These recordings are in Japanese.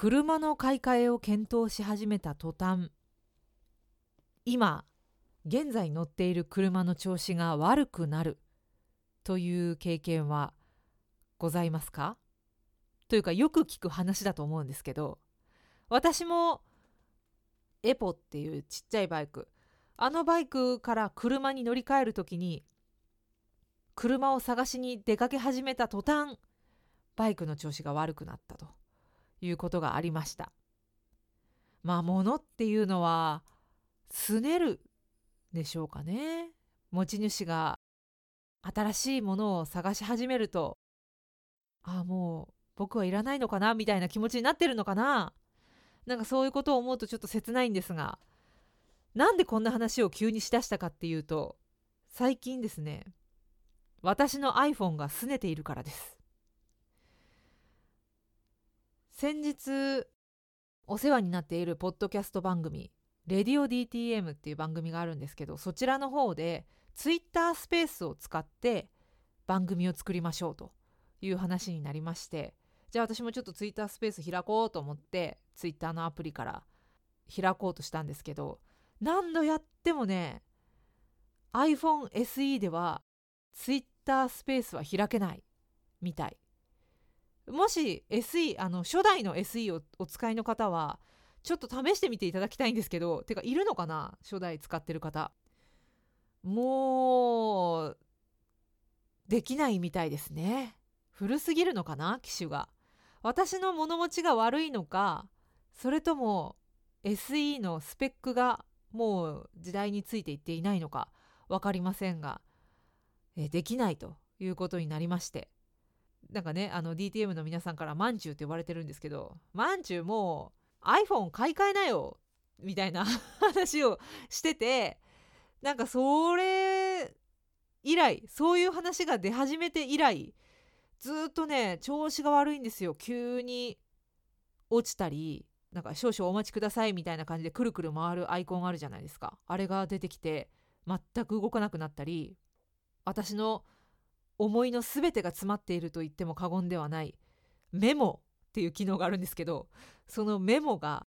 車の買い替えを検討し始めた途端今現在乗っている車の調子が悪くなるという経験はございますか？というかよく聞く話だと思うんですけど私もエポっていうちっちゃいバイクあのバイクから車に乗り換える時に車を探しに出かけ始めた途端バイクの調子が悪くなったと。いうことがありました。まあ物っていうのはすねるでしょうかね。持ち主が新しいものを探し始めるとああもう僕はいらないのかなみたいな気持ちになってるのかな。なんかそういうことを思うとちょっと切ないんですがなんでこんな話を急にしだしたかっていうと最近ですね私の iPhone が拗ねているからです。先日お世話になっているポッドキャスト番組「レディオ DTM」っていう番組があるんですけどそちらの方で Twitter スペースを使って番組を作りましょうという話になりましてじゃあ私もちょっと Twitter スペース開こうと思って Twitter のアプリから開こうとしたんですけど何度やってもね iPhone SE では Twitter スペースは開けないみたい。もし SE あの初代の SE をお使いの方はちょっと試してみていただきたいんですけどてかいるのかな？初代使ってる方。もうできないみたいですね。古すぎるのかな？機種が。私の物持ちが悪いのかそれとも SE のスペックがもう時代についていっていないのか分かりませんがえできないということになりまして。なんかねあの DTM の皆さんからまんじゅうって呼ばれてるんですけどまんじゅうもう iPhone 買い替えなよみたいな 話をしててなんかそれ以来そういう話が出始めて以来ずっとね調子が悪いんですよ。急に落ちたりなんか少々お待ちくださいみたいな感じでくるくる回るアイコンあるじゃないですか。あれが出てきて全く動かなくなったり私の思いの全てが詰まっていると言っても過言ではない。メモっていう機能があるんですけどそのメモが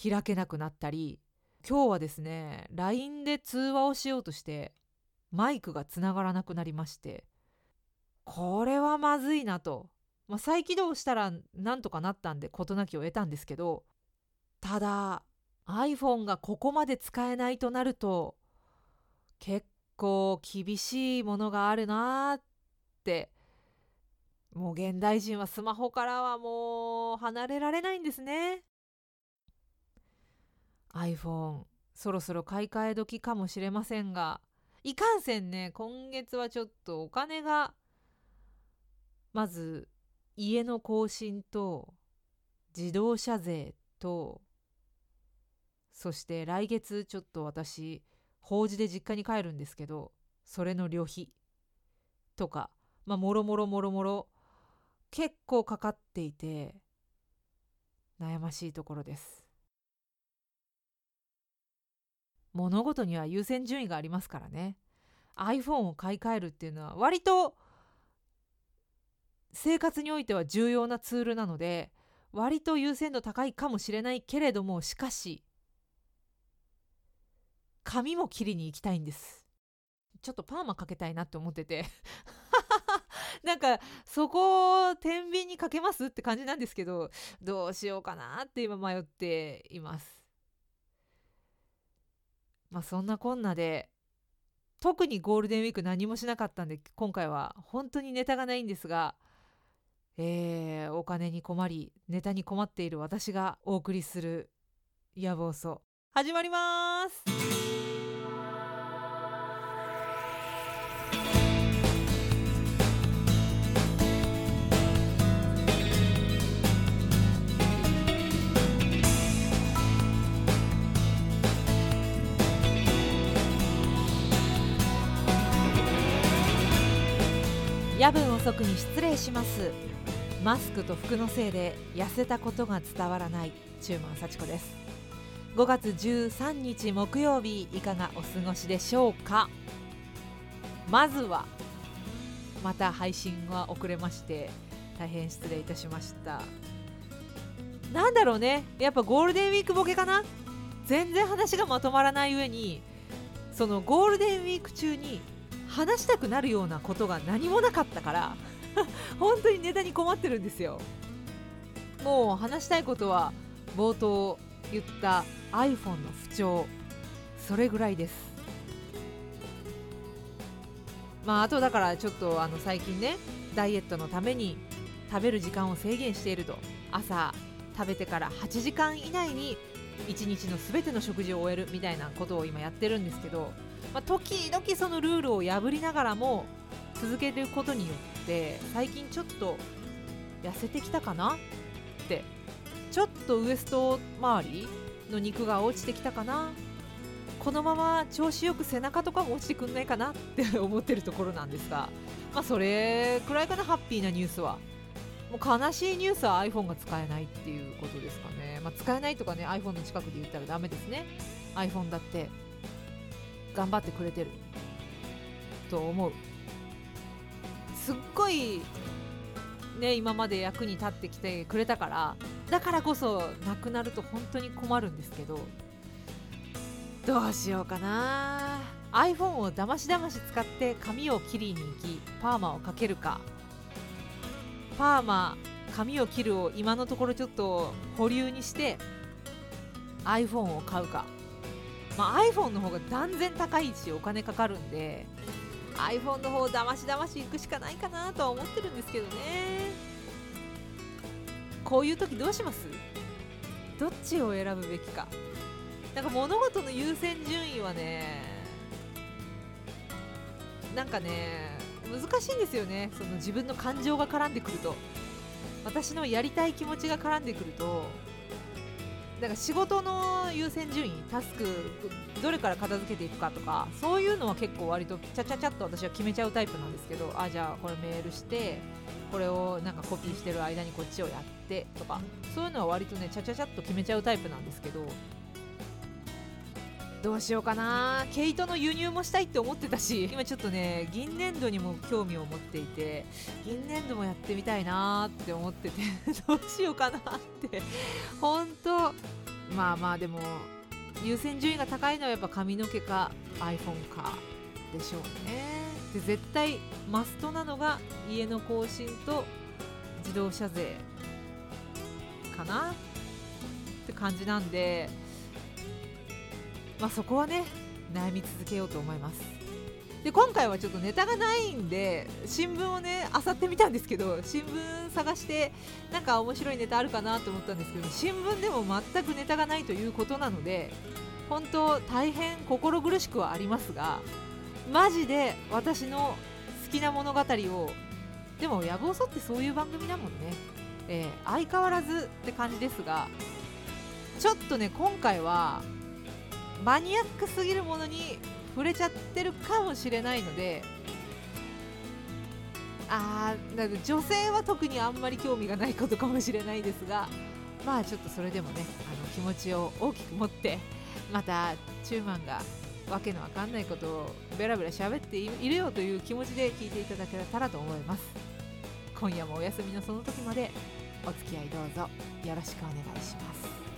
開けなくなったり今日はですね LINE で通話をしようとしてマイクがつながらなくなりましてこれはまずいなと、まあ、再起動したらなんとかなったんで事なきを得たんですけどただ iPhone がここまで使えないとなると結構厳しいものがあるなっって。もう現代人はスマホからはもう離れられないんですね。iPhone そろそろ買い替え時かもしれませんが。いかんせんね今月はちょっとお金がまず家の更新と自動車税とそして来月ちょっと私法事で実家に帰るんですけどそれの旅費とかまあもろもろもろもろ結構かかっていて悩ましいところです。物事には優先順位がありますからね。iPhone を買い替えるっていうのは割と生活においては重要なツールなので割と優先度高いかもしれないけれどもしかし髪も切りに行きたいんです。ちょっとパーマかけたいなって思ってて。なんかそこを天秤にかけますって感じなんですけどどうしようかなって今迷っています。まあそんなこんなで特にゴールデンウィーク何もしなかったんで今回は本当にネタがないんですがえー、お金に困りネタに困っている私がお送りする野望そ始まります。夜分遅くに失礼します。マスクと服のせいで痩せたことが伝わらない。中馬幸子です。5月13日木曜日いかがお過ごしでしょうか？まずはまた配信が遅れまして大変失礼いたしました。なんだろうね。やっぱゴールデンウィークボケかな？全然話がまとまらない上にそのゴールデンウィーク中に話したくなるようなことが何もなかったから 本当にネタに困ってるんですよ。もう話したいことは冒頭言った iPhone の不調それぐらいです。まああとだからちょっとあの最近ねダイエットのために食べる時間を制限していると。朝食べてから8時間以内に1日の全ての食事を終えるみたいなことを今やってるんですけど、まあ、時々そのルールを破りながらも続けることによって最近ちょっと痩せてきたかなってちょっとウエスト周りの肉が落ちてきたかなこのまま調子よく背中とかも落ちてくんないかなって 思ってるところなんですがまあそれくらいかなハッピーなニュースは。もう悲しいニュースは iPhone が使えないっていうことですかね、まあ、使えないとかね iPhone の近くで言ったらダメですね。iPhone だって。頑張ってくれてる。と思う。すっごいね今まで役に立ってきてくれたからだからこそなくなると本当に困るんですけどどうしようかな。iPhone をだましだまし使って髪を切りに行きパーマをかけるか。パーマ髪を切るを今のところちょっと保留にして iPhone を買うか、まあ、iPhone の方が断然高いしお金かかるんで iPhone の方だましだまし行くしかないかなとは思ってるんですけどね。こういう時どうします？どっちを選ぶべきか。なんか物事の優先順位はねなんかね難しいんですよね。その自分の感情が絡んでくると。私のやりたい気持ちが絡んでくるとだから仕事の優先順位タスクどれから片付けていくかとかそういうのは結構割とちゃちゃちゃっと私は決めちゃうタイプなんですけどあじゃあこれメールしてこれをなんかコピーしてる間にこっちをやってとかそういうのは割とねちゃちゃちゃっと決めちゃうタイプなんですけどどうしようかな。毛糸の輸入もしたいって思ってたし。今ちょっとね銀粘土にも興味を持っていて銀粘土もやってみたいなって思ってて どうしようかなって。本当まあまあでも優先順位が高いのはやっぱ髪の毛か iPhone かでしょうね。で絶対マストなのが家の更新と自動車税かなって感じなんでまあ、そこはね悩み続けようと思います。で今回はちょっとネタがないんで新聞をね漁ってみたんですけど新聞探してなんか面白いネタあるかなと思ったんですけど新聞でも全くネタがないということなので本当大変心苦しくはありますがマジで私の好きな物語をでも野望そってそういう番組だもんね、えー、相変わらずって感じですがちょっとね今回はマニアックすぎるものに触れちゃってるかもしれないのであーか女性は特にあんまり興味がないことかもしれないですがまあちょっとそれでもねあの気持ちを大きく持ってまたチューマンがわけのわかんないことをベラベラ喋っているよという気持ちで聞いていただけたらと思います。今夜もお休みのその時までお付き合いどうぞよろしくお願いします。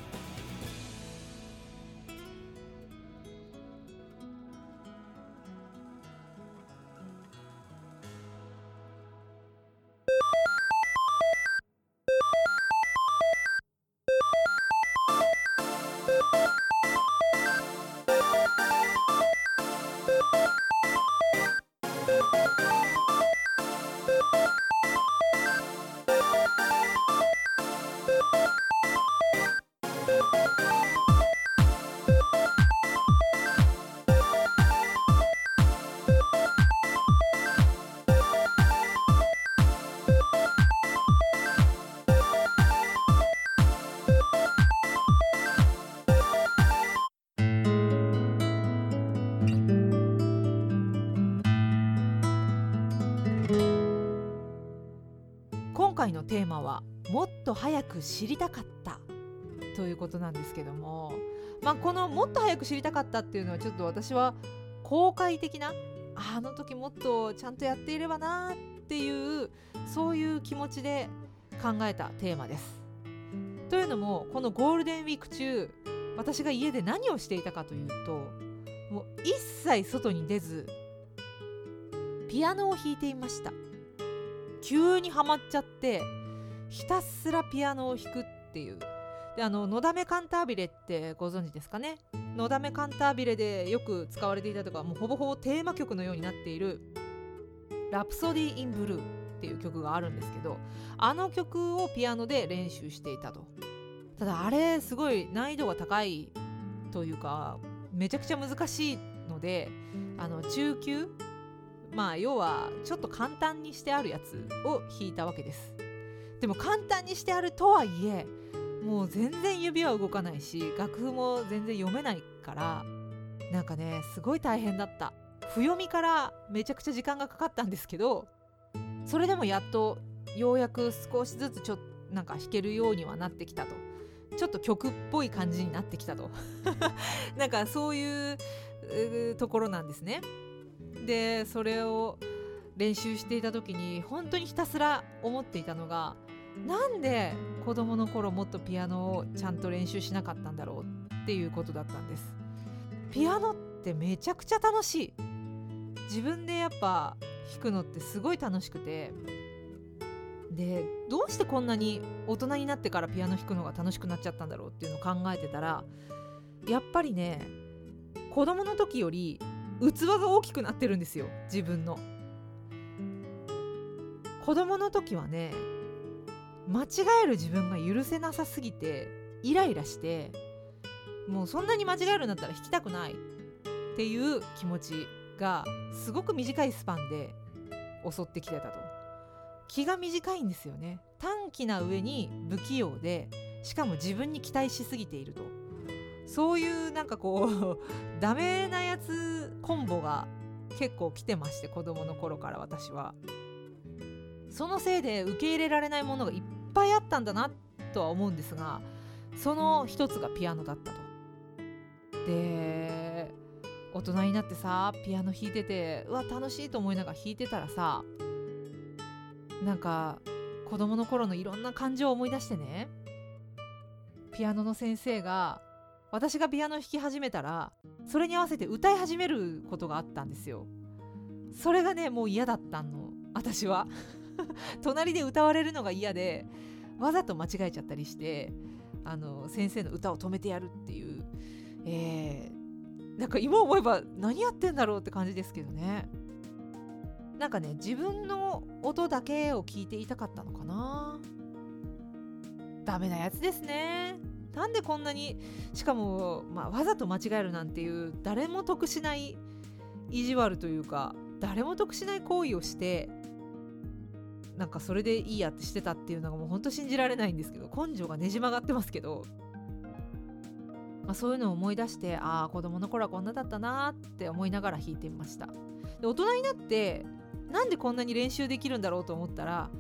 く知りたかった。ということなんですけども、まあ、このもっと早く知りたかったっていうのはちょっと私は公開的なあの時もっとちゃんとやっていればなっていうそういう気持ちで考えたテーマです。というのもこのゴールデンウィーク中私が家で何をしていたかというともう一切外に出ずピアノを弾いていました。急にはまっちゃってひたすらピアノを弾くっていう。であの「のだめカンタービレ」ってご存知ですかね「のだめカンタービレ」でよく使われていたとかもうほぼほぼテーマ曲のようになっている「ラプソディ・イン・ブルー」っていう曲があるんですけどあの曲をピアノで練習していたと。ただあれすごい難易度が高いというかめちゃくちゃ難しいのであの中級まあ要はちょっと簡単にしてあるやつを弾いたわけです。でも簡単にしてあるとはいえもう全然指は動かないし楽譜も全然読めないからなんかねすごい大変だった。譜読みからめちゃくちゃ時間がかかったんですけどそれでもやっとようやく少しずつちょっとなんか弾けるようにはなってきたと。ちょっと曲っぽい感じになってきたと。なんかそういうところなんですね。でそれを練習していた時に本当にひたすら思っていたのがなんで子供の頃もっとピアノをちゃんと練習しなかったんだろうっていうことだったんです。ピアノってめちゃくちゃ楽しい。自分でやっぱ弾くのってすごい楽しくて。でどうしてこんなに大人になってからピアノ弾くのが楽しくなっちゃったんだろうっていうのを考えてたらやっぱりね子供の時より器が大きくなってるんですよ自分の。子供の時はね間違える自分が許せなさすぎてイライラしてもうそんなに間違えるんだったら弾きたくないっていう気持ちがすごく短いスパンで襲ってきてたと。気が短いんですよね。短気な上に不器用でしかも自分に期待しすぎていると。そういうなんかこう ダメなやつコンボが結構来てまして子供の頃から私は。そのせいで受け入れられないものがいっぱいあったんだなとは思うんですがその一つがピアノだったと。で大人になってさピアノ弾いててうわ楽しいと思いながら弾いてたらさなんか子供の頃のいろんな感情を思い出してねピアノの先生が私がピアノ弾き始めたらそれに合わせて歌い始めることがあったんですよそれがねもう嫌だったの私は 隣で歌われるのが嫌でわざと間違えちゃったりしてあの先生の歌を止めてやるっていう、えー、なんか今思えば何やってんだろうって感じですけどね。なんかね自分の音だけを聞いていたかったのかな。ダメなやつですね。なんでこんなにしかも、まあ、わざと間違えるなんていう誰も得しない意地悪というか誰も得しない行為をしてなんかそれでいいやってしてたっていうのがもうほんと信じられないんですけど根性がねじ曲がってますけど、まあ、そういうのを思い出してああ子供の頃はこんなだったなって思いながら弾いてみました。で大人になってなんでこんなに練習できるんだろうと思ったら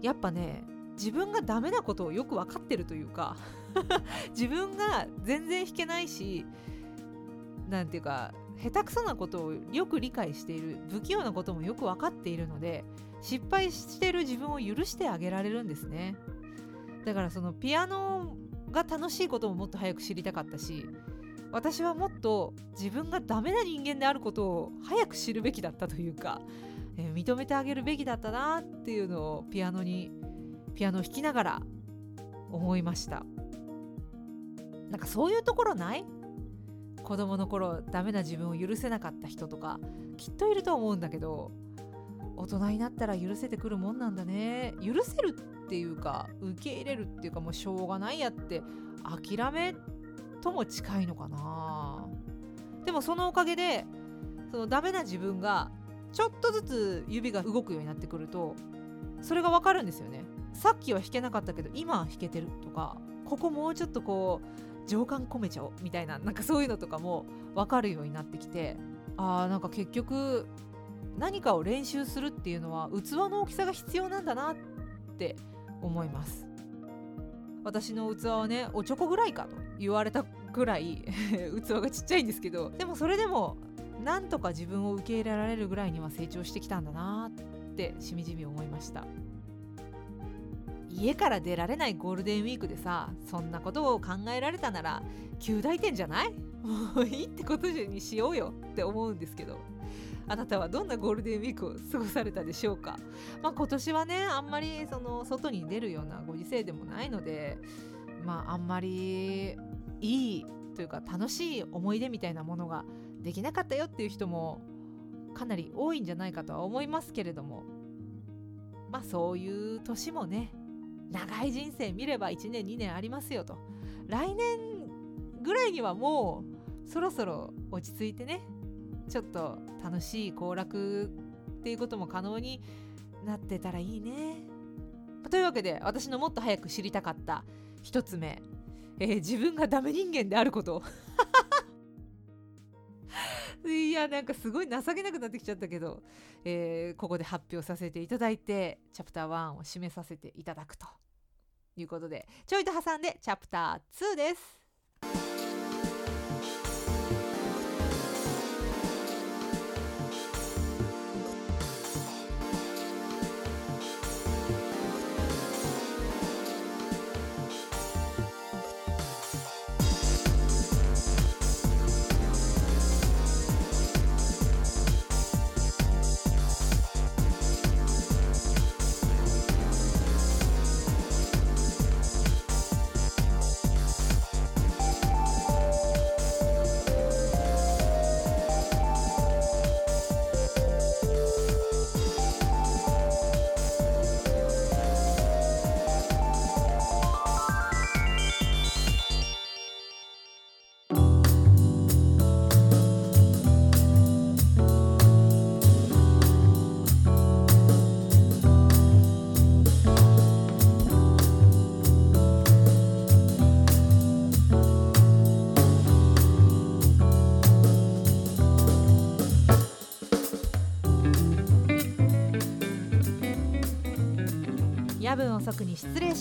やっぱね自分がダメなことをよく分かってるというか 自分が全然弾けないし何ていうか下手くそなことをよく理解している不器用なこともよく分かっているので失敗してる自分を許してあげられるんですね。だからそのピアノが楽しいことももっと早く知りたかったし私はもっと自分がダメな人間であることを早く知るべきだったというか、えー、認めてあげるべきだったなっていうのをピアノにピアノを弾きながら思いました。なんかそういうところない？子供の頃ダメな自分を許せなかった人とかきっといると思うんだけど大人になったら許せてくるもんなんだね。許せるっていうか受け入れるっていうかもうしょうがないやって諦めとも近いのかな。でもそのおかげでそのダメな自分がちょっとずつ指が動くようになってくるとそれがわかるんですよね。さっきは弾けなかったけど今は弾けてるとかここもうちょっとこう情感込めちゃおうみたいななんかそういうのとかも分かるようになってきてあーなんか結局何かを練習するっていうのは器の大きさが必要なんだなって思います。私の器はねおちょこぐらいかと言われたぐらい 器がちっちゃいんですけどでもそれでもなんとか自分を受け入れられるぐらいには成長してきたんだなってしみじみ思いました。家から出られないゴールデンウィークでさそんなことを考えられたなら9大点じゃない？もういいってことにしようよって思うんですけど。あなたはどんなゴールデンウィークを過ごされたでしょうか、まあ、今年はねあんまりその外に出るようなご時世でもないのでまああんまりいいというか楽しい思い出みたいなものができなかったよっていう人もかなり多いんじゃないかとは思いますけれどもまあそういう年もね長い人生見れば1年2年ありますよと。来年ぐらいにはもうそろそろ落ち着いてねちょっと楽しい行楽っていうことも可能になってたらいいね。というわけで私のもっと早く知りたかった1つ目、えー、自分がダメ人間であること いやなんかすごい情けなくなってきちゃったけど、えー、ここで発表させていただいてチャプター1を締めさせていただくということでちょいと挟んでチャプター2です。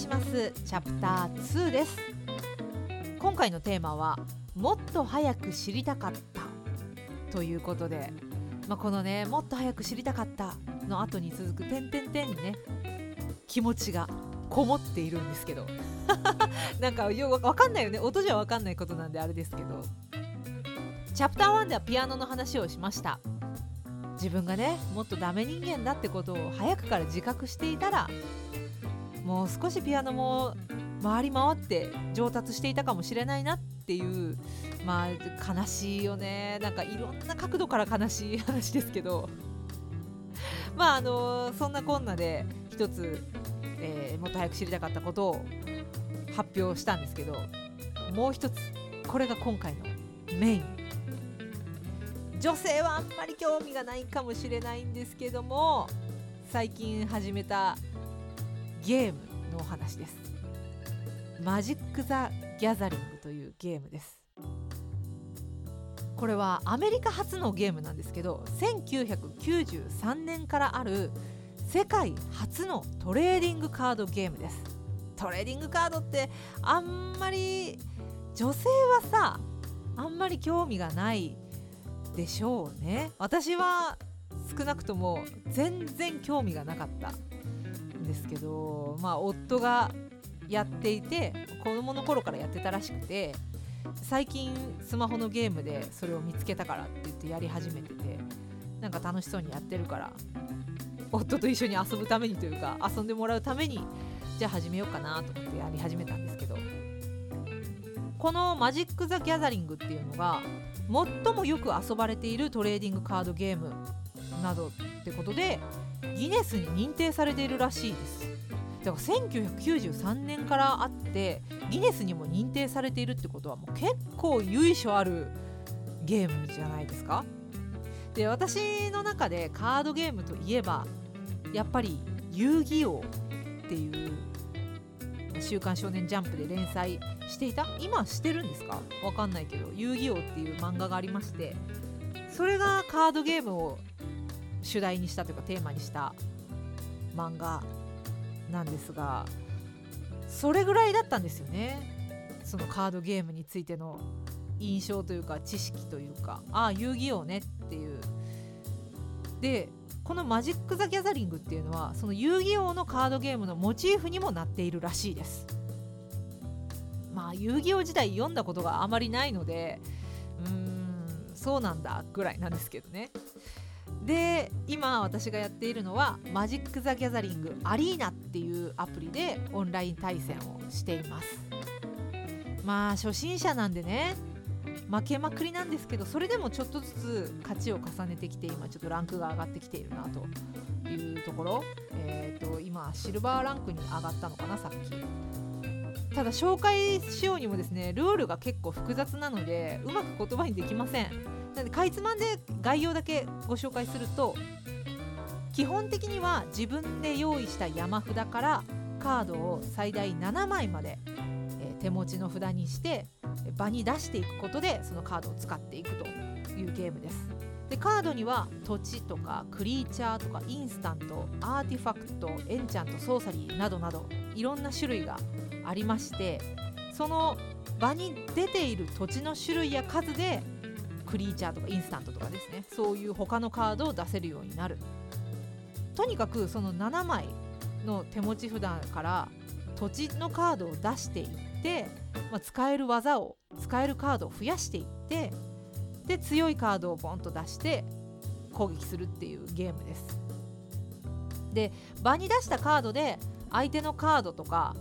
ます。チャプター2です。今回のテーマはもっと早く知りたかった。ということで、まあ、このねもっと早く知りたかったの後に続く点々点にね気持ちがこもっているんですけど。なんかよわかんないよね。音じゃわかんないことなんであれですけど。チャプター1ではピアノの話をしました。自分がねもっとダメ人間だってことを早くから自覚していたらもう少しピアノも回り回って上達していたかもしれないなっていうまあ悲しいよね。なんかいろんな角度から悲しい話ですけど。まああのそんなこんなで一つ、えー、もっと早く知りたかったことを発表したんですけどもう一つこれが今回のメイン。女性はあんまり興味がないかもしれないんですけども最近始めたゲームのお話です。マジック・ザ・ギャザリングというゲームです。これはアメリカ初のゲームなんですけど1993年からある世界初のトレーディングカードゲームです。トレーディングカードってあんまり女性はさあんまり興味がないでしょうね。私は少なくとも全然興味がなかった。ですけどまあ夫がやっていて子供の頃からやってたらしくて最近スマホのゲームでそれを見つけたからって言ってやり始めててなんか楽しそうにやってるから夫と一緒に遊ぶためにというか遊んでもらうためにじゃあ始めようかなと思ってやり始めたんですけどこのマジック・ザ・ギャザリングっていうのが最もよく遊ばれているトレーディングカードゲームなどってことでギネスに認定されているらしいです。だから1993年からあってギネスにも認定されているってことはもう結構由緒あるゲームじゃないですか。で私の中でカードゲームといえばやっぱり遊戯王っていう「週刊少年ジャンプ」で連載していた？今してるんですか？わかんないけど遊戯王っていう漫画がありましてそれがカードゲームを主題にしたというかテーマにした漫画なんですがそれぐらいだったんですよね。そのカードゲームについての印象というか知識というかああ遊戯王ねっていう。でこのマジック・ザ・ギャザリングっていうのはその遊戯王のカードゲームのモチーフにもなっているらしいです。まあ遊戯王自体読んだことがあまりないのでうーんそうなんだぐらいなんですけどね。で今私がやっているのはマジック・ザ・ギャザリングアリーナっていうアプリでオンライン対戦をしています。まあ初心者なんでね負けまくりなんですけどそれでもちょっとずつ勝ちを重ねてきて今ちょっとランクが上がってきているなというところ、えーと、今シルバーランクに上がったのかなさっき。ただ紹介しようにもですねルールが結構複雑なのでうまく言葉にできません。なのでかいつまんで概要だけご紹介すると基本的には自分で用意した山札からカードを最大7枚まで、えー、手持ちの札にして場に出していくことでそのカードを使っていくというゲームです。でカードには土地とかクリーチャーとかインスタントアーティファクトエンチャントソーサリーなどなどいろんな種類がありましてその場に出ている土地の種類や数でクリーチャーとかインスタントとかですね。そういう他のカードを出せるようになる。とにかくその7枚の手持ち札から土地のカードを出していってまあ、使える技を使えるカードを増やしていってで強いカードをボンと出して攻撃するっていうゲームです。で場に出したカードで相手のカードとか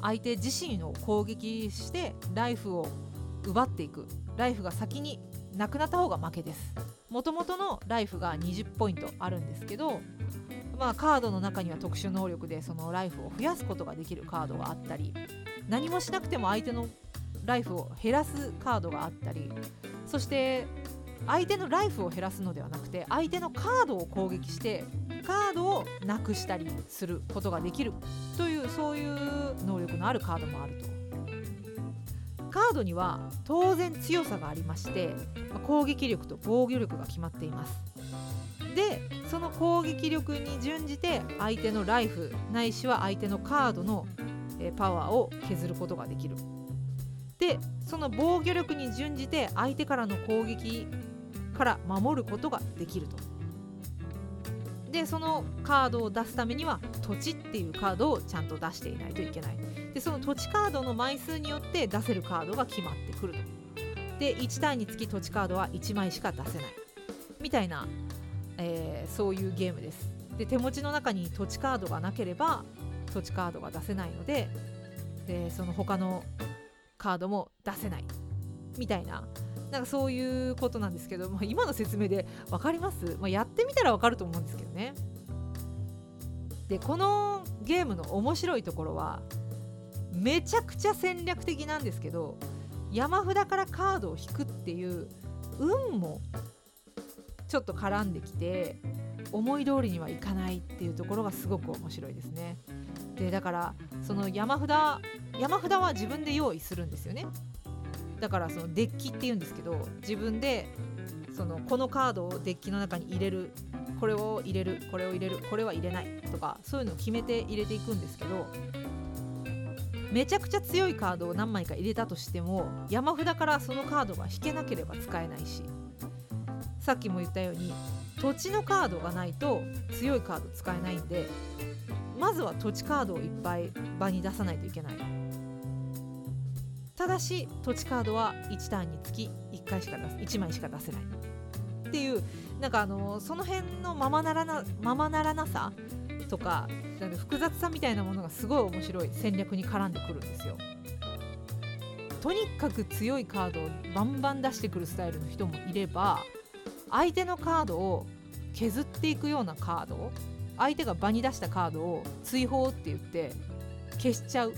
相手自身を攻撃してライフを奪っていく。ライフが先になくなった方が負けですもともとのライフが20ポイントあるんですけどまあカードの中には特殊能力でそのライフを増やすことができるカードがあったり何もしなくても相手のライフを減らすカードがあったりそして相手のライフを減らすのではなくて相手のカードを攻撃してカードをなくしたりすることができるというそういう能力のあるカードもあると。カードには当然強さがありまして攻撃力と防御力が決まっています。でその攻撃力に準じて相手のライフないしは相手のカードのパワーを削ることができる。でその防御力に準じて相手からの攻撃から守ることができると。でそのカードを出すためには土地っていうカードをちゃんと出していないといけない。でその土地カードの枚数によって出せるカードが決まってくると。で1ターンにつき土地カードは1枚しか出せないみたいな、えー、そういうゲームです。で手持ちの中に土地カードがなければ土地カードが出せないのででその他のカードも出せないみたいななんかそういうことなんですけど、まあ、今の説明で分かります、まあ、やってみたら分かると思うんですけどね。でこのゲームの面白いところはめちゃくちゃ戦略的なんですけど山札からカードを引くっていう運もちょっと絡んできて思い通りにはいかないっていうところがすごく面白いですね。でだからその山札山札は自分で用意するんですよねだからそのデッキっていうんですけど自分でそのこのカードをデッキの中に入れるこれを入れるこれを入れるこれは入れないとかそういうのを決めて入れていくんですけどめちゃくちゃ強いカードを何枚か入れたとしても山札からそのカードが引けなければ使えないしさっきも言ったように土地のカードがないと強いカード使えないんでまずは土地カードをいっぱい場に出さないといけない。ただし土地カードは1ターンにつき1回しか出す1枚しか出せないっていうなんかあのその辺のままならなままならなさとかなんか複雑さみたいなものがすごい面白い戦略に絡んでくるんですよ。とにかく強いカードをバンバン出してくるスタイルの人もいれば相手のカードを削っていくようなカード相手が場に出したカードを追放って言って消しちゃう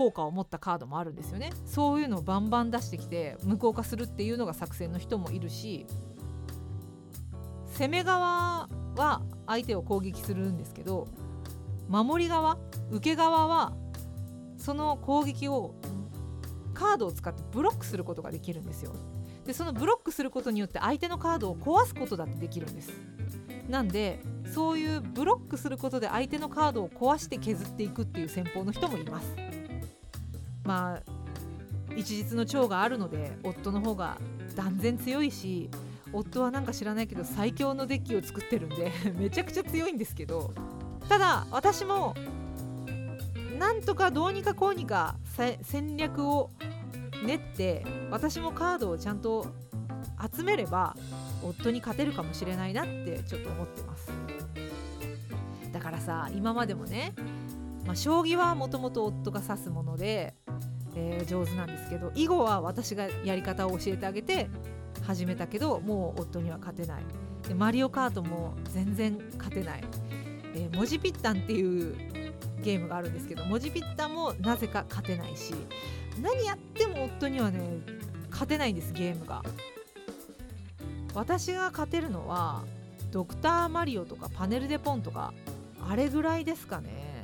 効果を持ったカードもあるんですよね。そういうのをバンバン出してきて無効化するっていうのが作戦の人もいるし攻め側は相手を攻撃するんですけど守り側受け側はその攻撃をカードを使ってブロックすることができるんですよ。でそのブロックすることによって相手のカードを壊すことだってできるんです。なんでそういうブロックすることで相手のカードを壊して削っていくっていう戦法の人もいます。まあ一日の長があるので夫の方が断然強いし夫はなんか知らないけど最強のデッキを作ってるんで めちゃくちゃ強いんですけどただ私もなんとかどうにかこうにか戦略を練って私もカードをちゃんと集めれば夫に勝てるかもしれないなってちょっと思ってます。だからさ今までもね、まあ、将棋はもともと夫が指すもので、えー、上手なんですけど囲碁は私がやり方を教えてあげて始めたけどもう夫には勝てない。でマリオカートも全然勝てない、えー、文字ピッタンっていうゲームがあるんですけど文字ピッタンもなぜか勝てないし何やっても夫にはね勝てないんですゲームが。私が勝てるのはドクターマリオとかパネルデポンとかあれぐらいですかね。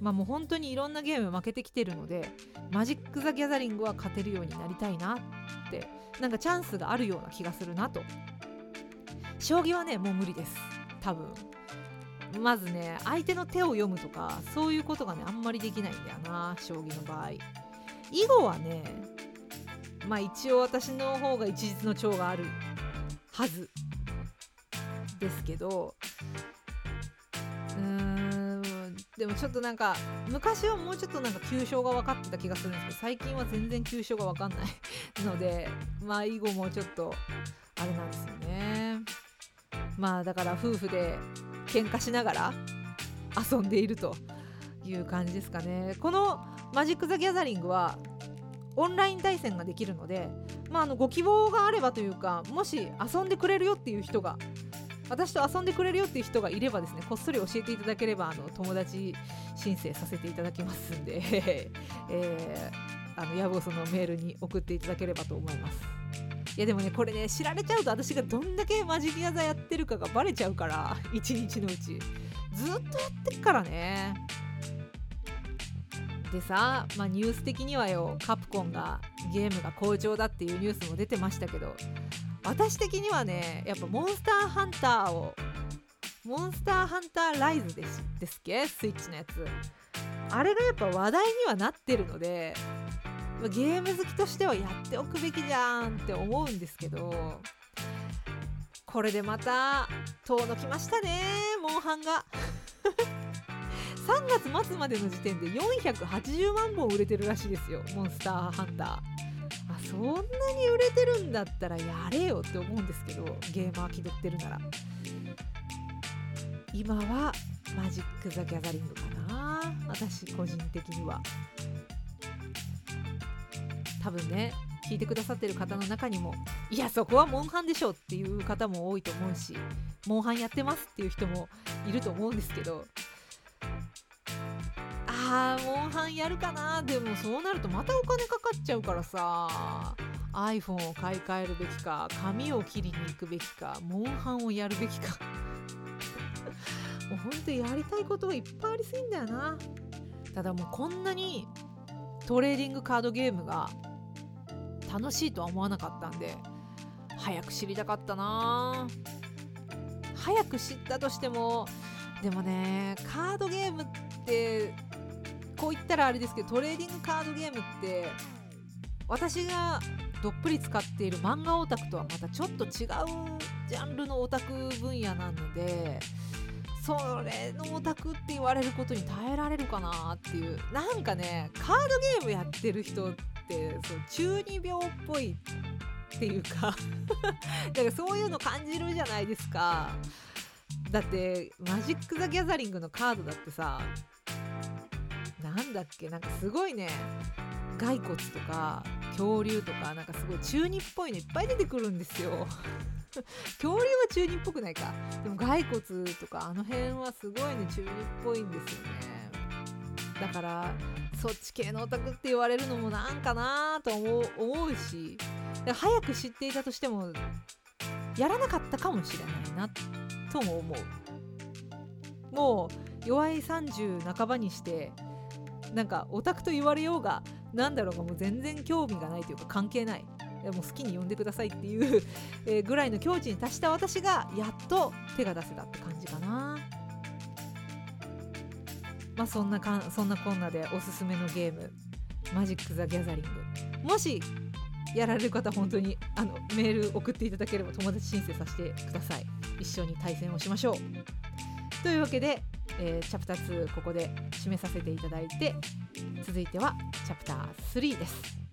まあもう本当にいろんなゲーム負けてきてるのでマジック・ザ・ギャザリングは勝てるようになりたいなってなんかチャンスがあるような気がするなと。将棋はねもう無理です。多分。まずね相手の手を読むとかそういうことがねあんまりできないんだよな将棋の場合。囲碁はねまあ一応私の方が一日の長があるはずですけどでもちょっとなんか昔はもうちょっとなんか急所が分かってた気がするんですけど最近は全然急所が分かんない のでまあ囲碁もちょっとあれなんですよね。まあだから夫婦で喧嘩しながら遊んでいるという感じですかね。このマジック・ザ・ギャザリングはオンライン対戦ができるので、まあ、あのご希望があればというかもし遊んでくれるよっていう人が私と遊んでくれるよっていう人がいればですねこっそり教えていただければあの友達申請させていただきますんで、えー、あの野望そのメールに送っていただければと思います。いやでもねこれね知られちゃうと私がどんだけマジギアザやってるかがバレちゃうから 一日のうち。ずっとやってっからね。でさ、まあ、ニュース的にはよカプコンがゲームが好調だっていうニュースも出てましたけど私的にはねやっぱモンスターハンターをモンスターハンターライズですですっけ？スイッチのやつ。あれがやっぱ話題にはなってるのでゲーム好きとしてはやっておくべきじゃんって思うんですけどこれでまた遠のきましたねモンハンが。3月末までの時点で480万本売れてるらしいですよモンスターハンター。そんなに売れてるんだったらやれよって思うんですけどゲーマー気取ってるなら。今はマジック・ザ・ギャザリングかな私個人的には。多分ね聞いてくださってる方の中にもいやそこはモンハンでしょっていう方も多いと思うしモンハンやってますっていう人もいると思うんですけどーモンハンやるかな。でもそうなるとまたお金かかっちゃうからさ。iPhone を買い替えるべきか髪を切りに行くべきかモンハンをやるべきか。もうほんとやりたいことがいっぱいありすぎんだよな。ただもうこんなにトレーディングカードゲームが楽しいとは思わなかったんで早く知りたかったな。早く知ったとしてもでもねカードゲームってこう言ったらあれですけどトレーディングカードゲームって私がどっぷり使っている漫画オタクとはまたちょっと違うジャンルのオタク分野なのでそれのオタクって言われることに耐えられるかなっていう。なんかねカードゲームやってる人ってそう中二病っぽいっていうか だからそういうの感じるじゃないですか。だってマジック・ザ・ギャザリングのカードだってさなんだっけ？なんかすごいね。骸骨とか恐竜とかなんかすごい中二っぽいのいっぱい出てくるんですよ。恐竜は中二っぽくないか。でも骸骨とかあの辺はすごいね中二っぽいんですよね。だからそっち系のオタクって言われるのもなんかなと思う思うし早く知っていたとしてもやらなかったかもしれないなとも思う。もう弱い30半ばにしてなんかオタクと言われようが何だろうがもう全然興味がないというか関係ない。もう好きに呼んでくださいっていうえぐらいの境地に達した私がやっと手が出せたって感じかな。まあそんなかんそんなこんなでおすすめのゲームマジック・ザ・ギャザリング。もしやられる方本当にあのメール送っていただければ友達申請させてください。一緒に対戦をしましょう。というわけで、えー、チャプター2ここで締めさせていただいて続いてはチャプター3です。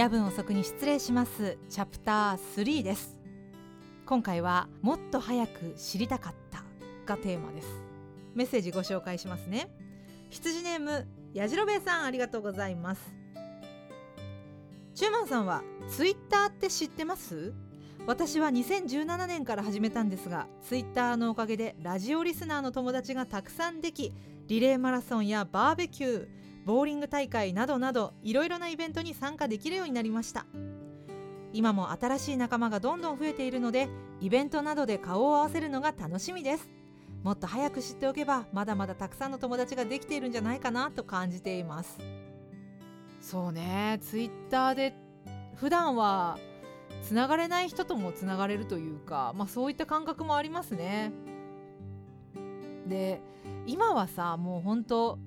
夜分遅くに失礼します。チャプター3です。今回はもっと早く知りたかったがテーマです。メッセージご紹介しますね。羊ネームやじろべえさんありがとうございます。チューマンさんはツイッターって知ってます？私は2017年から始めたんですがツイッターのおかげでラジオリスナーの友達がたくさんできリレーマラソンやバーベキューボーリング大会などなどいろいろなイベントに参加できるようになりました。今も新しい仲間がどんどん増えているのでイベントなどで顔を合わせるのが楽しみです。もっと早く知っておけばまだまだたくさんの友達ができているんじゃないかなと感じています。そうね。ツイッターで普段はつながれない人ともつながれるというか、まあ、そういった感覚もありますね。で今はさもう本当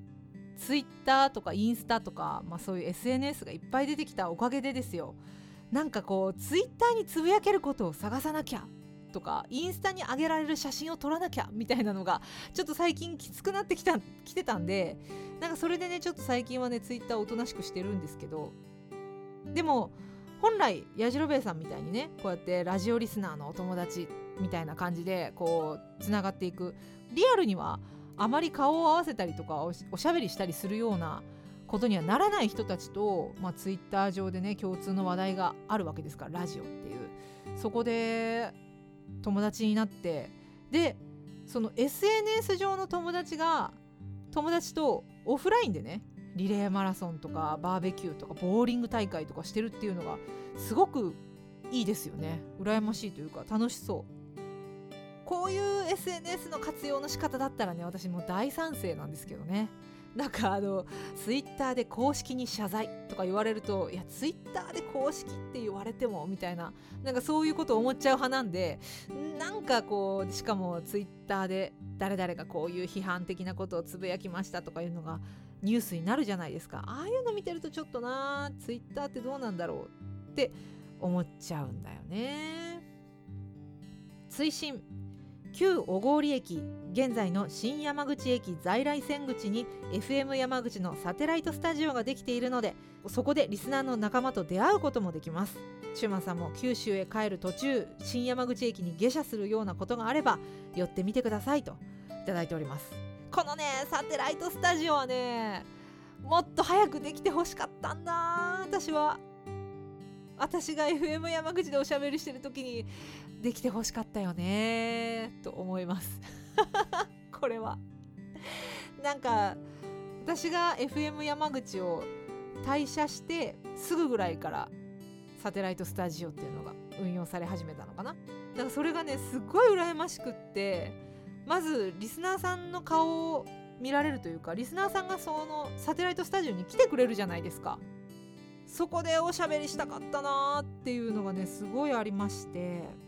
ツイッターとかインスタとか、まあ、そういう SNS がいっぱい出てきたおかげでですよ。なんかこうツイッターにつぶやけることを探さなきゃとかインスタに上げられる写真を撮らなきゃみたいなのがちょっと最近きつくなってきたきてたんでなんかそれでねちょっと最近はねツイッターおとなしくしてるんですけどでも本来やじろべえさんみたいにねこうやってラジオリスナーのお友達みたいな感じでこうつながっていく。リアルにはあまり顔を合わせたりとかおしゃべりしたりするようなことにはならない人たちと、まあ、ツイッター上でね共通の話題があるわけですからラジオっていう。そこで友達になってでその SNS 上の友達が友達とオフラインでねリレーマラソンとかバーベキューとかボーリング大会とかしてるっていうのがすごくいいですよね。羨ましいというか楽しそう。こういう SNS の活用の仕方だったらね私も大賛成なんですけどね。なんかあのツイッターで公式に謝罪とか言われるといやツイッターで公式って言われてもみたいななんかそういうこと思っちゃう派なんでなんかこうしかもツイッターで誰々がこういう批判的なことをつぶやきましたとかいうのがニュースになるじゃないですか。ああいうの見てるとちょっとなツイッターってどうなんだろうって思っちゃうんだよね。追伸。旧小郡駅現在の新山口駅在来線口に FM 山口のサテライトスタジオができているのでそこでリスナーの仲間と出会うこともできます。シューマンさんも九州へ帰る途中新山口駅に下車するようなことがあれば寄ってみてくださいといただいております。このねサテライトスタジオはねもっと早くできてほしかったんだ。私は。私が FM 山口でおしゃべりしてる時にできてほしかったよねと思います。これは。なんか私が FM 山口を退社してすぐぐらいからサテライトスタジオっていうのが運用され始めたのかな。だからそれがねすっごい羨ましくってまずリスナーさんの顔を見られるというかリスナーさんがそのサテライトスタジオに来てくれるじゃないですか。そこでおしゃべりしたかったなっていうのがねすごいありまして。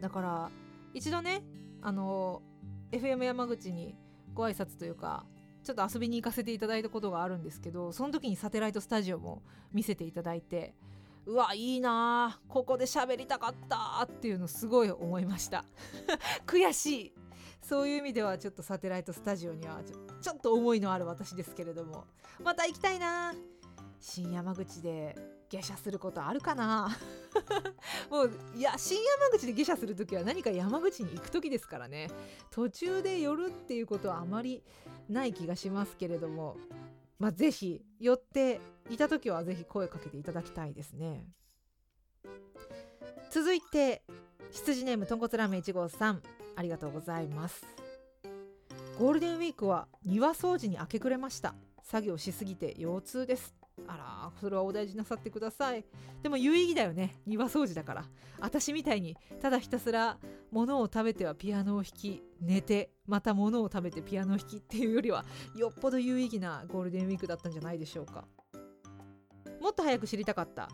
だから一度ねあの FM 山口にご挨拶というかちょっと遊びに行かせていただいたことがあるんですけどその時にサテライトスタジオも見せていただいてうわいいなここで喋りたかったっていうのすごい思いました。悔しい。そういう意味ではちょっとサテライトスタジオにはちょっと思いのある私ですけれども。また行きたいな新山口で下車することあるかな？もういや新山口で下車する時は何か山口に行く時ですからね。途中で寄るっていうことはあまりない気がしますけれども。まあ是非寄っていた時は是非声かけていただきたいですね。続いて羊ネームとんこつラーメン1号さん。ありがとうございます。ゴールデンウィークは庭掃除に明け暮れました。作業しすぎて腰痛です。あらそれはお大事なさってください。でも有意義だよね。庭掃除だから。私みたいにただひたすら物を食べてはピアノを弾き寝てまた物を食べてピアノを弾きっていうよりはよっぽど有意義なゴールデンウィークだったんじゃないでしょうか。もっと早く知りたかった。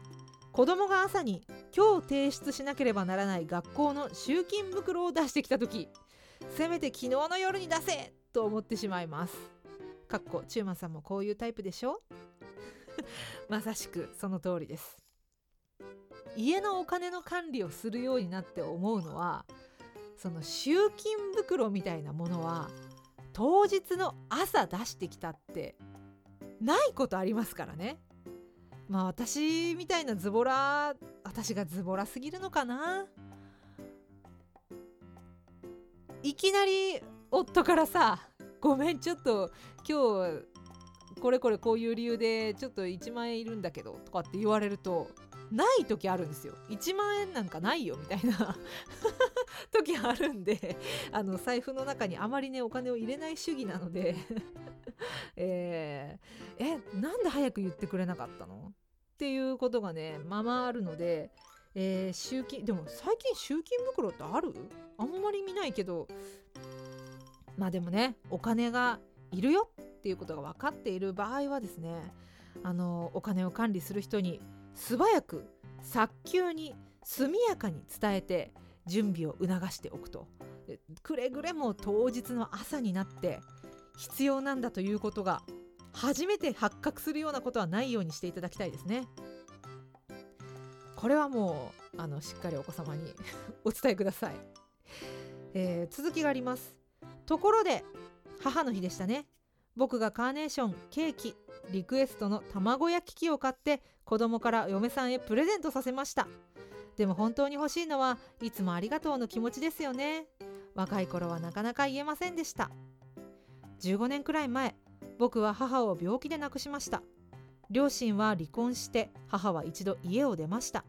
子供が朝に今日提出しなければならない学校の集金袋を出してきた時せめて昨日の夜に出せと思ってしまいます。かっこチューマさんもこういうタイプでしょ？まさしくその通りです。家のお金の管理をするようになって思うのはその集金袋みたいなものは当日の朝出してきたってないことありますからね。まあ私みたいなズボラ私がズボラすぎるのかな。いきなり夫からさごめんちょっと今日これこれこういう理由でちょっと1万円いるんだけどとかって言われるとない時あるんですよ。1万円なんかないよみたいな 時あるんであの財布の中にあまりねお金を入れない主義なので えー、えなんで早く言ってくれなかったの？っていうことがねままあるので、えー、集金でも最近集金袋ってある？あんまり見ないけど。まあでもねお金がいるよっていうことが分かっている場合はですねあのお金を管理する人に素早く早急に速やかに伝えて準備を促しておくと。くれぐれも当日の朝になって必要なんだということが初めて発覚するようなことはないようにしていただきたいですね。これはもうあのしっかりお子様に お伝えください、えー、続きがあります。ところで母の日でしたね。僕がカーネーションケーキリクエストの卵焼き器を買って子供から嫁さんへプレゼントさせました。でも本当に欲しいのはいつもありがとうの気持ちですよね。若い頃はなかなか言えませんでした。15年くらい前僕は母を病気で亡くしました。両親は離婚して母は一度家を出ました。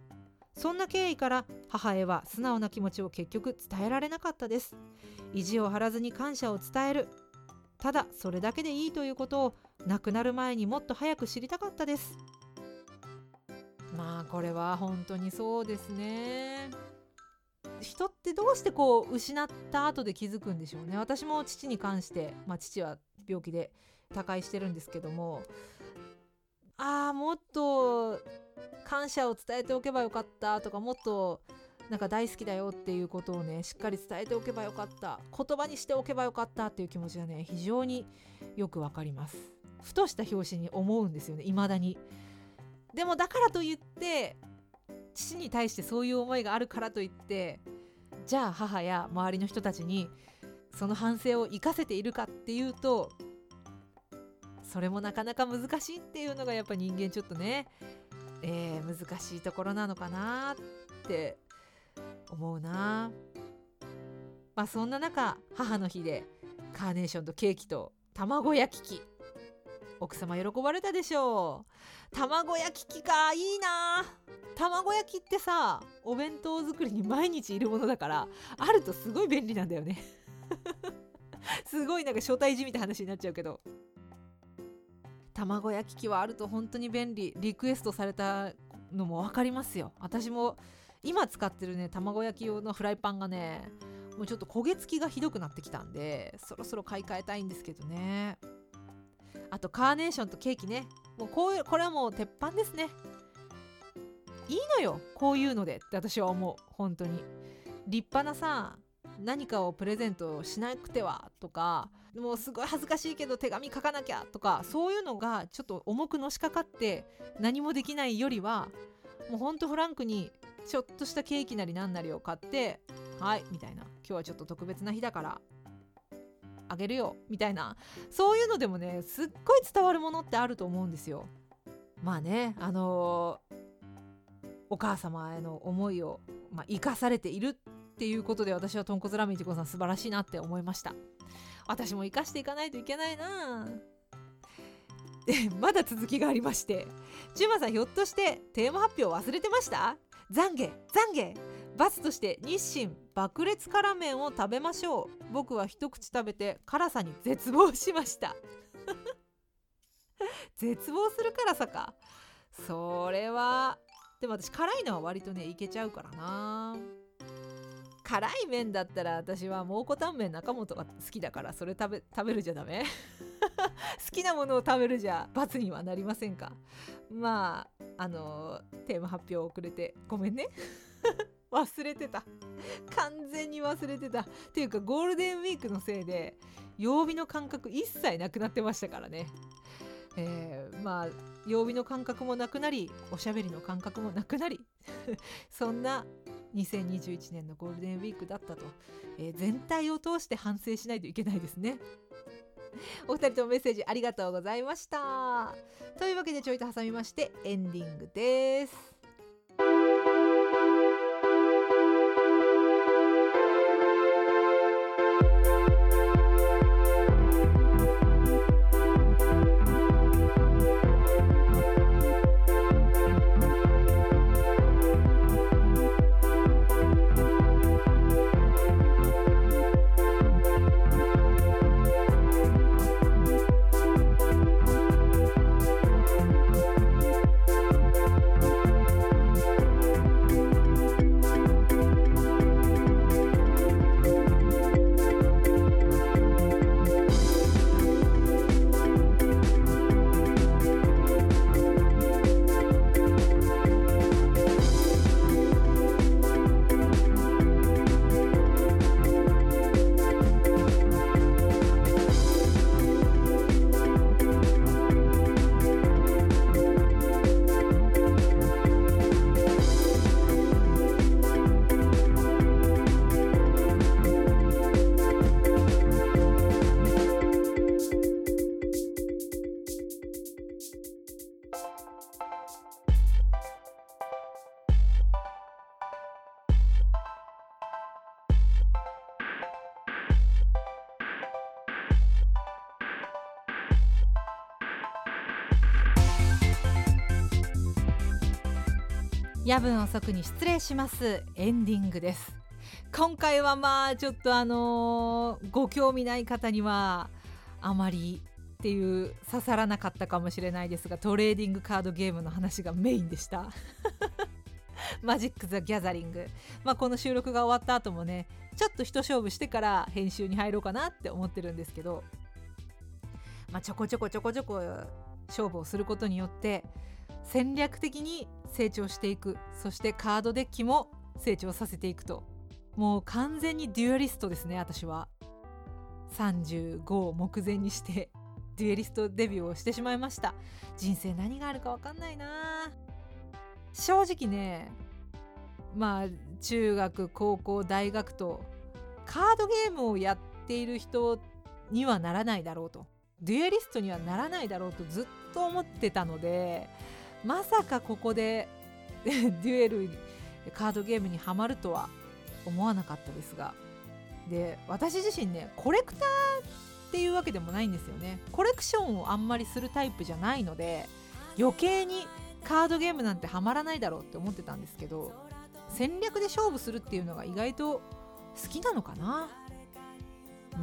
そんな経緯から母へは素直な気持ちを結局伝えられなかったです。意地を張らずに感謝を伝える。ただそれだけでいいということを亡くなる前にもっと早く知りたかったです。まあこれは本当にそうですね。人ってどうしてこう失った後で気づくんでしょうね。私も父に関して、まあ、父は病気で他界してるんですけども。ああもっと感謝を伝えておけばよかったとかもっとなんか大好きだよっていうことをねしっかり伝えておけばよかった。言葉にしておけばよかったっていう気持ちがね非常によくわかります。ふとした拍子に思うんですよね未だに。でもだからといって父に対してそういう思いがあるからといってじゃあ母や周りの人たちにその反省を生かせているかっていうとそれもなかなか難しいっていうのがやっぱ人間ちょっとね、えー、難しいところなのかなって思うな。まあそんな中母の日でカーネーションとケーキと卵焼き器奥様喜ばれたでしょう。卵焼き器かいいな。卵焼きってさお弁当作りに毎日いるものだからあるとすごい便利なんだよね。すごいなんか初対じみた話になっちゃうけど。卵焼き器はあると本当に便利。リクエストされたのも分かりますよ。私も今使ってるね卵焼き用のフライパンがねもうちょっと焦げ付きがひどくなってきたんでそろそろ買い替えたいんですけどね。あとカーネーションとケーキね。もうこういうこれはもう鉄板ですね。いいのよこういうのでって私は思う本当に。立派なさ何かをプレゼントしなくてはとかもうすごい恥ずかしいけど手紙書かなきゃとかそういうのがちょっと重くのしかかって何もできないよりはもうほんとフランクにちょっとしたケーキなりなんなりを買ってはいみたいな。今日はちょっと特別な日だからあげるよ。みたいな。そういうのでもねすっごい伝わるものってあると思うんですよ。まあねあのー、お母様への思いを、まあ、生かされているっていうことで私は豚骨ラーメンいちごさん素晴らしいなって思いました。私も生かしていかないといけないな。で まだ続きがありましてチュマさんひょっとしてテーマ発表忘れてました？懺悔懺悔。罰として日清爆裂辛麺を食べましょう。僕は一口食べて辛さに絶望しました。絶望する辛さか。それはでも私辛いのは割とねいけちゃうからな。辛い麺だったら私は蒙古タンメン中本が好きだからそれ食べ食べるじゃダメ？好きなものを食べるじゃ罰にはなりませんか？まああのテーマ発表遅れてごめんね。忘れてた。完全に忘れてた。っていうかゴールデンウィークのせいで曜日の感覚一切なくなってましたからね。えー、まあ曜日の感覚もなくなりおしゃべりの感覚もなくなり。そんな2021年のゴールデンウィークだったと、えー、全体を通して反省しないといけないですね。お二人ともメッセージありがとうございました。というわけでちょいと挟みましてエンディングです。夜分遅くに失礼します。エンディングです。今回はまあちょっとあのー、ご興味ない方にはあまりっていう刺さらなかったかもしれないですがトレーディングカードゲームの話がメインでした。マジック・ザ・ギャザリング、まあ、この収録が終わった後もねちょっと一勝負してから編集に入ろうかなって思ってるんですけど、まあ、ちょこちょこちょこちょこ勝負をすることによって戦略的に成長していく。そしてカードデッキも成長させていくと。もう完全にデュアリストですね私は。35を目前にしてデュエリストデビューをしてしまいました。人生何があるか分かんないな。正直ねまあ中学高校大学とカードゲームをやっている人にはならないだろうと。デュエリストにはならないだろうとずっと思ってたのでまさかここで デュエルカードゲームにはまるとは思わなかったですが。で私自身ねコレクターっていうわけでもないんですよね。コレクションをあんまりするタイプじゃないので余計にカードゲームなんてハマらないだろうって思ってたんですけど戦略で勝負するっていうのが意外と好きなのかな。う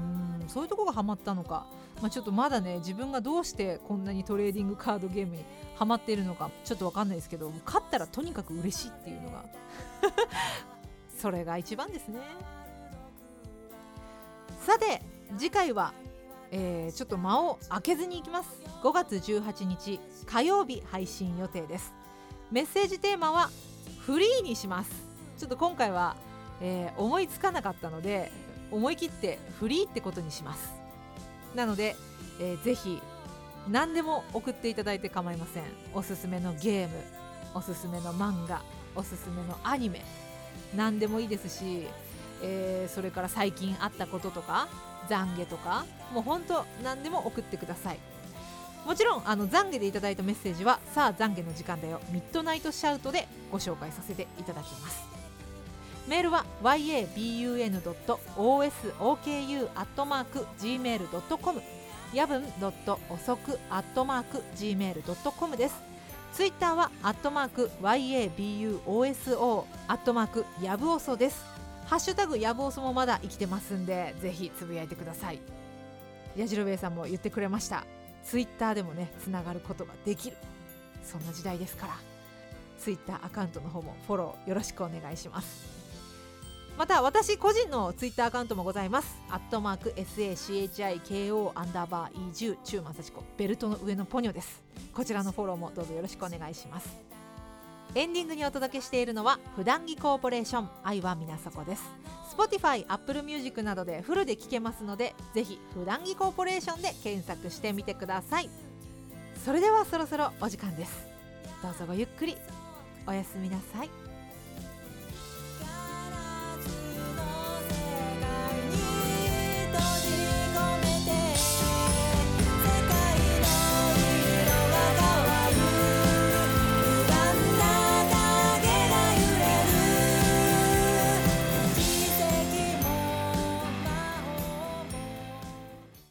んそういうとこがハマったのか。まあ、ちょっとまだね自分がどうしてこんなにトレーディングカードゲームにハマっているのかちょっと分かんないですけど勝ったらとにかく嬉しいっていうのが それが一番ですね。さて次回は、えー、ちょっと間を空けずにいきます。5月18日火曜日配信予定です。メッセージテーマはフリーにします。ちょっと今回は、えー、思いつかなかったので思い切ってフリーってことにします。なので、えー、ぜひ何でも送っていただいて構いません。おすすめのゲームおすすめの漫画おすすめのアニメ何でもいいですし、えー、それから最近あったこととか懺悔とかもうほんと何でも送ってください。もちろんあの懺悔でいただいたメッセージはさあ懺悔の時間だよミッドナイトシャウトでご紹介させていただきます。メールは yabun.osoku.gmail.com やぶん遅く .gmail.com ですツイッターはアットマーク yabuoso アットマークやぶおそです。ハッシュタグやぶおそもまだ生きてますんでぜひつぶやいてください。やじろべえさんも言ってくれました。ツイッターでもねつながることができる。そんな時代ですから。ツイッターアカウントの方もフォローよろしくお願いします。また私個人のツイッターアカウントもございます。アットマーク SACHIKO アンダーバー E10 中馬幸子ベルトの上のポニョです。こちらのフォローもどうぞよろしくお願いします。エンディングにお届けしているのは普段着コーポレーション愛は皆そこです。Spotify、Apple Music などでフルで聴けますのでぜひ普段着コーポレーションで検索してみてください。それではそろそろお時間です。どうぞごゆっくり。おやすみなさい。